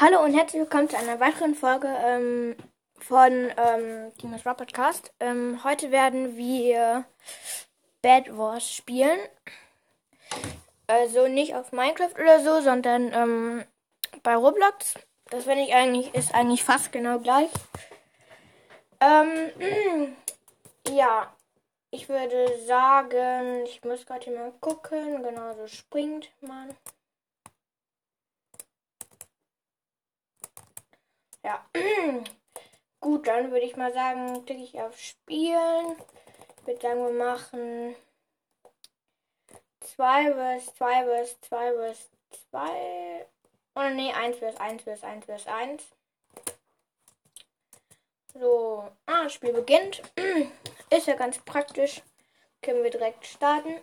Hallo und herzlich willkommen zu einer weiteren Folge ähm, von ähm, Team's Rock Podcast. Ähm, heute werden wir Bad Wars spielen. Also nicht auf Minecraft oder so, sondern ähm, bei Roblox. Das finde ich eigentlich, ist eigentlich fast genau gleich. Ähm, ja, ich würde sagen, ich muss gerade mal gucken. Genau, so springt man. Ja. Gut, dann würde ich mal sagen, klicke ich auf Spielen. Ich würde sagen, wir machen 2 vs 2 vs 2 vs 2. Oder nee, 1 vs 1 vs 1 vs 1. So, ah, Spiel beginnt. Ist ja ganz praktisch. Können wir direkt starten.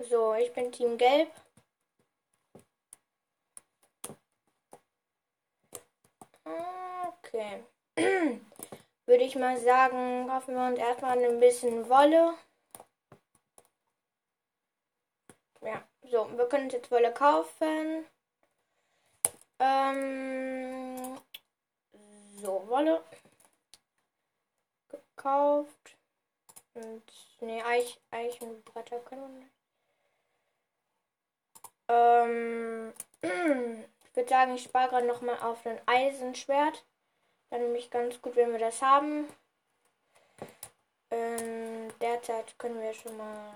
So, ich bin Team Gelb. Okay. Würde ich mal sagen, kaufen wir uns erstmal ein bisschen Wolle. Ja, so, wir können jetzt Wolle kaufen. Ähm, so, Wolle. Gekauft. Und, ne, Eich, Eichenbretter können wir nicht. Ähm, ich würde sagen, ich spare gerade nochmal auf ein Eisenschwert. Dann nämlich ganz gut, wenn wir das haben. Ähm, derzeit können wir schon mal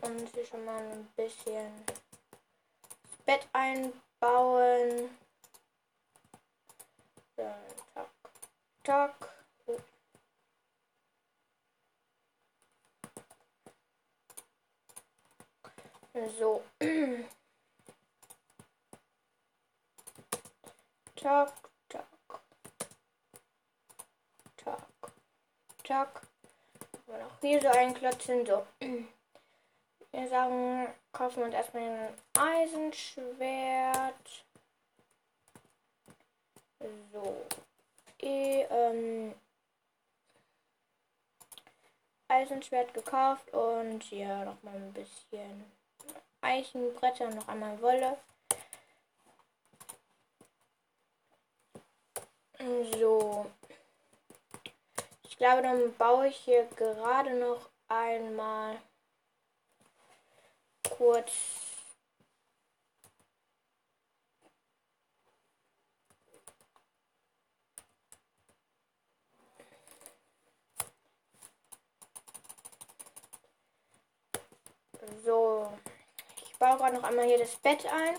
uns schon mal ein bisschen Bett einbauen. Dann, tak, tak. So. Tak. Tak. Und auch hier so einklotzen. So. Wir sagen, kaufen wir uns erstmal ein Eisenschwert. So. E, ähm, Eisenschwert gekauft und hier nochmal ein bisschen Eichenbretter und noch einmal Wolle. So. Ich glaube, dann baue ich hier gerade noch einmal kurz So, ich baue gerade noch einmal hier das Bett ein.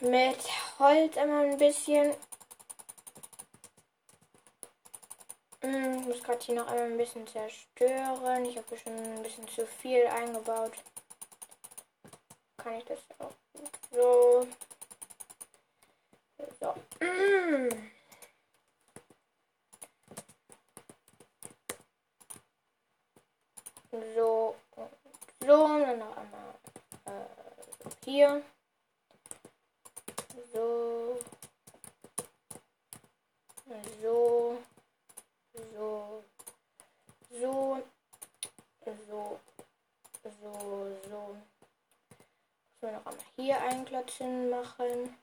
Mit Holz immer ein bisschen. Hm, ich muss gerade hier noch einmal ein bisschen zerstören. Ich habe schon ein bisschen zu viel eingebaut. Kann ich das auch so. So. So so, dann noch einmal äh, hier. So. So. So. So. So. So. So. So noch einmal hier einklatschen machen.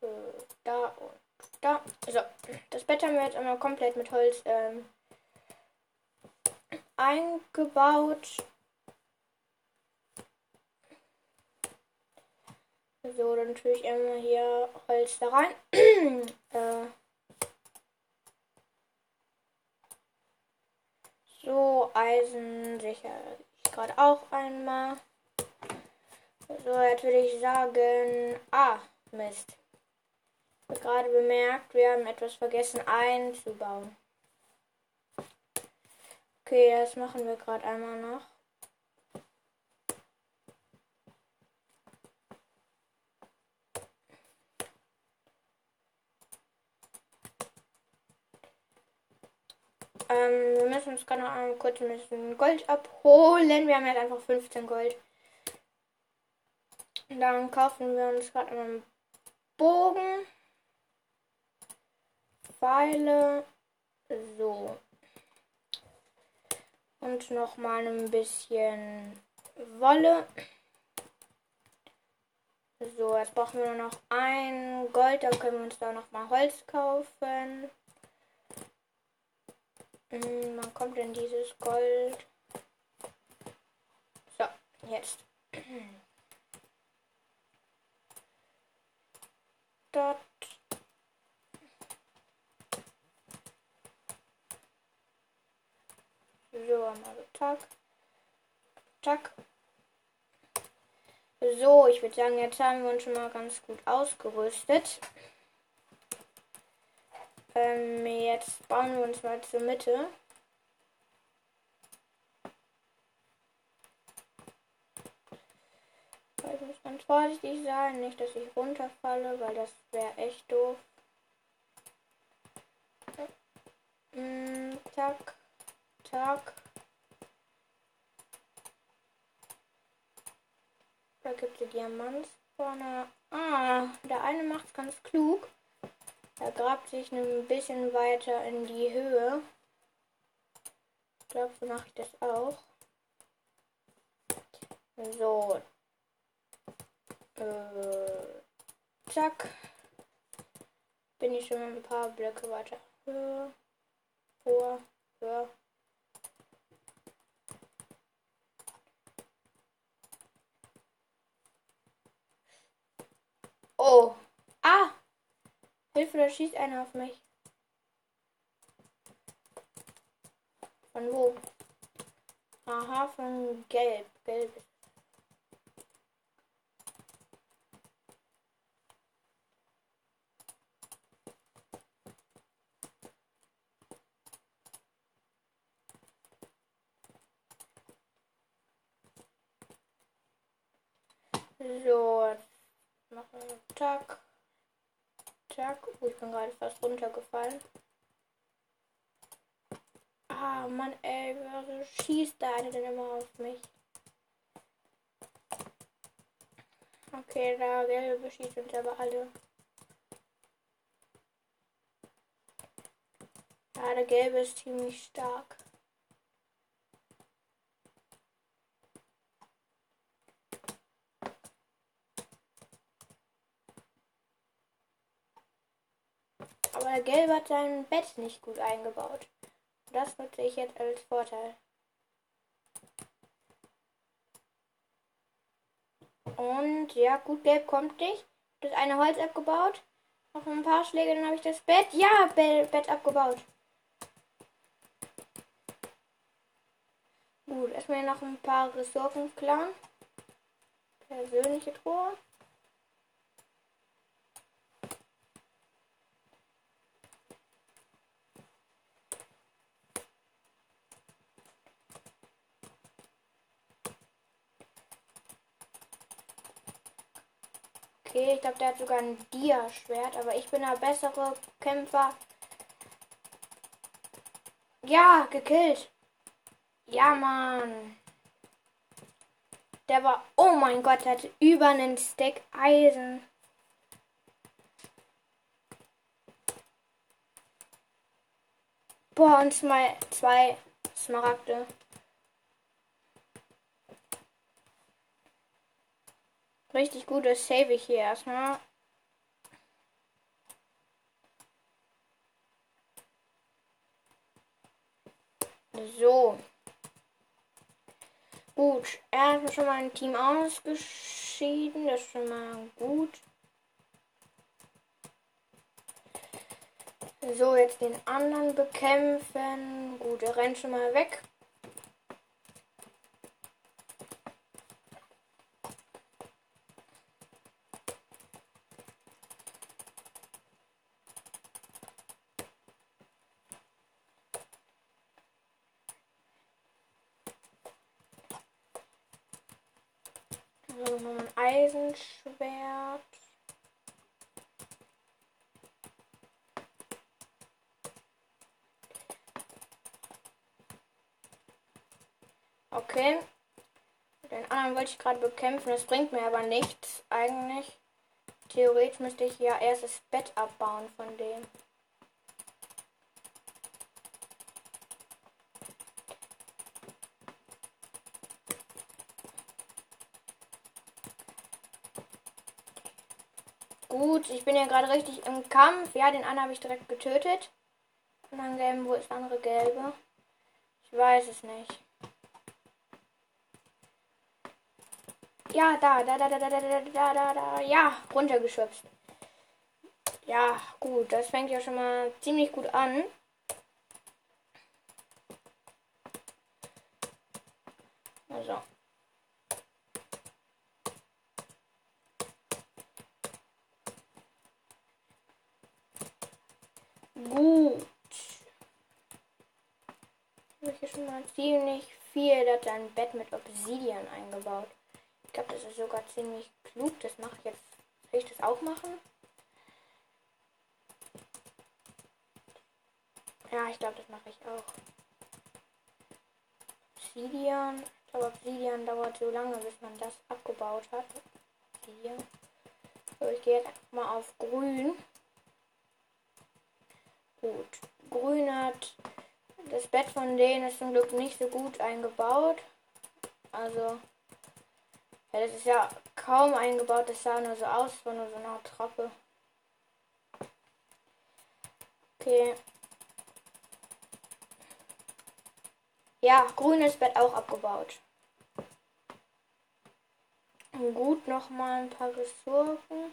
So, da und da. So. Das Bett haben wir jetzt einmal komplett mit Holz ähm, eingebaut. So, dann tue ich immer hier Holz da rein. äh. So, Eisen sicher ich gerade auch einmal. So, jetzt würde ich sagen, ah, Mist. Ich habe gerade bemerkt, wir haben etwas vergessen einzubauen. Okay, das machen wir gerade einmal noch. Ähm, wir müssen uns gerade noch einmal kurz ein bisschen Gold abholen. Wir haben jetzt einfach 15 Gold. Dann kaufen wir uns gerade einen Bogen. Pfeile. So. Und noch mal ein bisschen Wolle. So, jetzt brauchen wir nur noch ein Gold. Dann können wir uns da noch mal Holz kaufen. Hm, wann kommt denn dieses Gold? So, jetzt. Dort. So, mal zack. Zack. So, ich würde sagen, jetzt haben wir uns schon mal ganz gut ausgerüstet. Ähm, jetzt bauen wir uns mal zur Mitte. Ich muss ganz vorsichtig sein, nicht, dass ich runterfalle, weil das wäre echt doof. Mm, zack. Da gibt es Diamantspawner. Ah, der eine macht es ganz klug. Er grabt sich ein bisschen weiter in die Höhe. Ich glaube, so mache ich das auch. So. Äh, zack. Bin ich schon ein paar Blöcke weiter. Höher. Vor. Höher. Oh. Ah. Hilfe, da schießt einer auf mich. Von wo? Aha, von gelb. Gelb So, machen wir Tag. Tag. Oh, ich bin gerade fast runtergefallen. Ah, Mann, ey, wieso schießt der eine denn immer auf mich? Okay, der gelbe schießt uns aber alle. Ja, der gelbe ist ziemlich stark. Der Gelbe hat sein Bett nicht gut eingebaut. Das nutze ich jetzt als Vorteil. Und ja, gut, Gelb kommt nicht. Das eine Holz abgebaut. Noch ein paar Schläge, dann habe ich das Bett. Ja, Bett abgebaut. Gut, erstmal noch ein paar Ressourcen klauen. Persönliche Truhe. Okay, ich glaube, der hat sogar ein Dia-Schwert, aber ich bin der bessere Kämpfer. Ja, gekillt. Ja, Mann. Der war, oh mein Gott, der hatte über einen Stack Eisen. Boah, und zwei, zwei Smaragde. Richtig gut, das save ich hier erstmal. So. Gut, er hat schon mal ein Team ausgeschieden. Das ist schon mal gut. So, jetzt den anderen bekämpfen. Gut, er rennt schon mal weg. Okay. Den anderen wollte ich gerade bekämpfen, das bringt mir aber nichts eigentlich. Theoretisch müsste ich ja erst das Bett abbauen von dem. Gut, ich bin ja gerade richtig im Kampf. Ja, den einen habe ich direkt getötet. Und dann gelben, wo ist andere gelbe? Ich weiß es nicht. Ja, da, da, da, da, da, da, da, da, da. Ja, runtergeschubst. Ja, gut, das fängt ja schon mal ziemlich gut an. Also. Gut. Habe ich hier schon mal ziemlich viel. Da hat ein Bett mit Obsidian eingebaut. Ich glaube, das ist sogar ziemlich klug. Das mache ich jetzt. Soll ich das auch machen? Ja, ich glaube, das mache ich auch. Obsidian. Ich glaube, Obsidian dauert so lange, bis man das abgebaut hat. Obsidian. So, ich gehe jetzt mal auf grün. Gut. Grün hat das Bett von denen ist zum Glück nicht so gut eingebaut. Also, ja, das ist ja kaum eingebaut. Das sah nur so aus, war nur so eine Treppe. Okay. Ja, grünes Bett auch abgebaut. Gut, noch mal ein paar Ressourcen.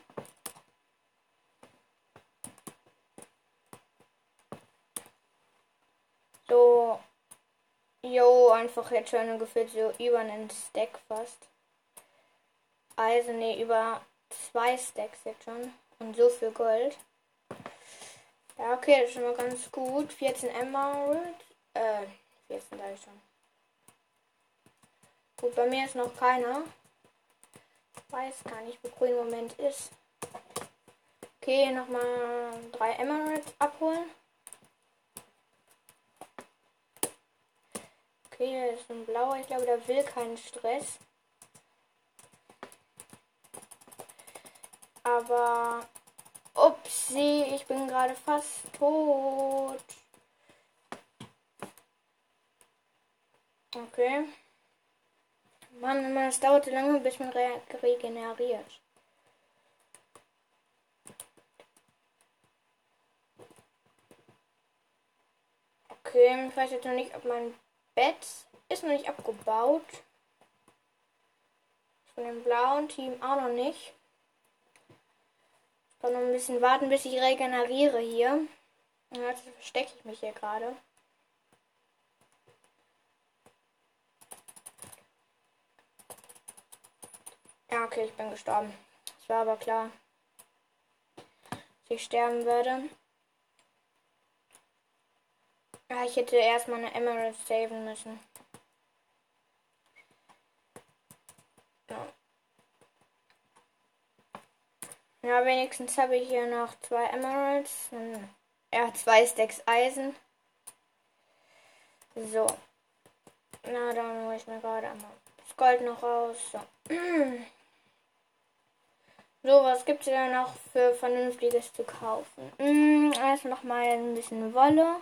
So, jo, einfach jetzt schon gefühlt so über einen Stack fast. Also, ne, über zwei Stacks jetzt schon. Und so viel Gold. Ja, okay, das ist schon mal ganz gut. 14 Emerald. Äh, 14 da ich schon. Gut, bei mir ist noch keiner. Ich weiß gar nicht, wo grün Moment ist. Okay, nochmal drei Emeralds abholen. Okay, hier ist ein blauer. Ich glaube, der will keinen Stress. Aber... Upsi, ich bin gerade fast tot. Okay. Mann, Mann, es dauerte lange, bis man re regeneriert. Okay, ich weiß jetzt noch nicht, ob mein Bett ist noch nicht abgebaut. Von dem blauen Team auch noch nicht. Kann noch ein bisschen warten, bis ich regeneriere hier. jetzt verstecke ich mich hier gerade. Ja, okay, ich bin gestorben. Es war aber klar, dass ich sterben werde. Ja, ich hätte erstmal eine Emerald saven müssen. Ja. Ja, wenigstens habe ich hier noch zwei Emeralds. Ja, zwei Stacks Eisen. So. Na, dann hole ich mir gerade einmal das Gold noch raus. So. So, was gibt es denn noch für Vernünftiges zu kaufen? Hm, erst noch mal ein bisschen Wolle.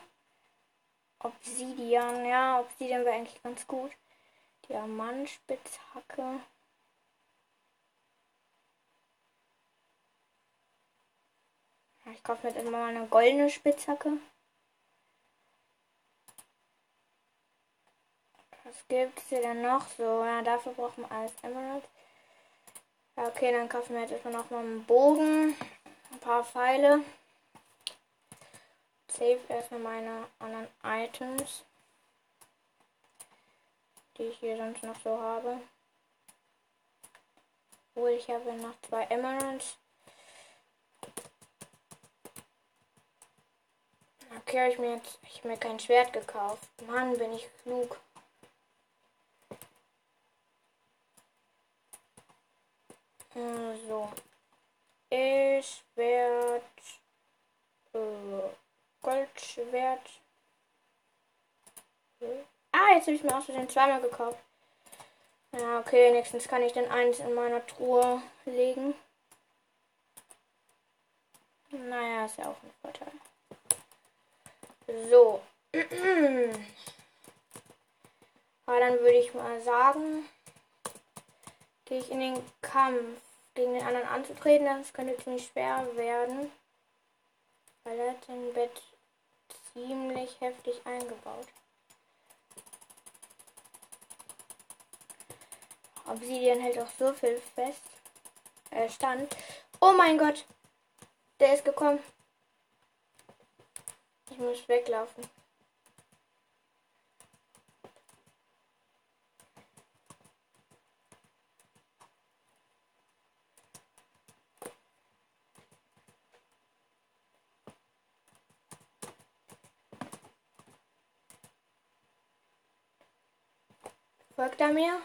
Obsidian, ja, Obsidian wäre eigentlich ganz gut. Diamantspitzhacke. Ich kaufe mir jetzt immer mal eine goldene Spitzhacke. Was gibt es hier denn noch so? Ja, dafür brauchen wir alles Emerald. Ja, okay, dann kaufen wir jetzt erstmal noch mal einen Bogen. Ein paar Pfeile save erstmal meine anderen Items, die ich hier sonst noch so habe. Obwohl ich habe noch zwei Emeralds. Okay, habe ich mir jetzt ich hab mir kein Schwert gekauft. Mann, bin ich klug. So. Ich werde äh, Goldschwert. Ah, jetzt habe ich mir auch den zweimal gekauft. Ja, okay, nächstens kann ich dann eins in meiner Truhe legen. Naja, ist ja auch ein Vorteil. So. Aber dann würde ich mal sagen, gehe ich in den Kampf. gegen den anderen anzutreten. Das könnte ziemlich schwer werden. Weil er hat sein Bett ziemlich heftig eingebaut. Obsidian hält auch so viel fest. Äh, stand. Oh mein Gott. Der ist gekommen. Ich muss weglaufen. Folgt er mir?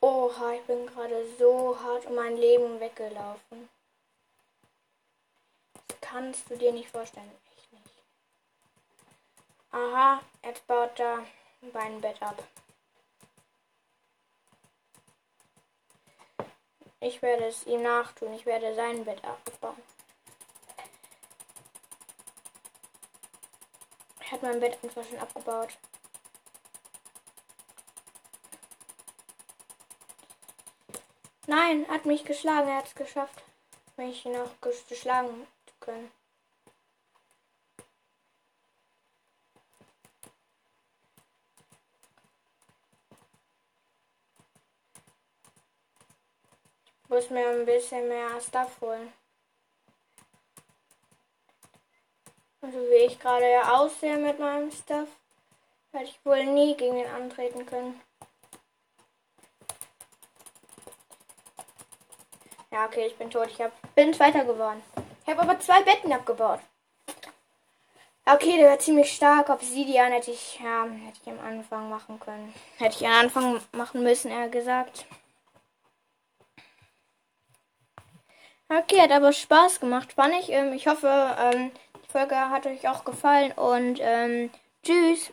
Oha, ich bin gerade so hart um mein Leben weggelaufen. Kannst du dir nicht vorstellen. Echt nicht. Aha, jetzt baut er mein Bett ab. Ich werde es ihm nachtun. Ich werde sein Bett abbauen. Er hat mein Bett einfach schon abgebaut. Nein, hat mich geschlagen. Er hat es geschafft, mich noch geschlagen können. Ich muss mir ein bisschen mehr Stuff holen. Also wie ich gerade ja aussehe mit meinem Stuff, werde ich wohl nie gegen ihn antreten können. Ja, okay, ich bin tot. Ich hab, bin Zweiter geworden. Ich habe aber zwei Betten abgebaut. Okay, der war ziemlich stark. Obsidian hätte ich, ja, hätte ich am Anfang machen können. Hätte ich am Anfang machen müssen, eher gesagt. Okay, hat aber Spaß gemacht, fand ich. Ähm, ich hoffe, ähm, die Folge hat euch auch gefallen und ähm, tschüss.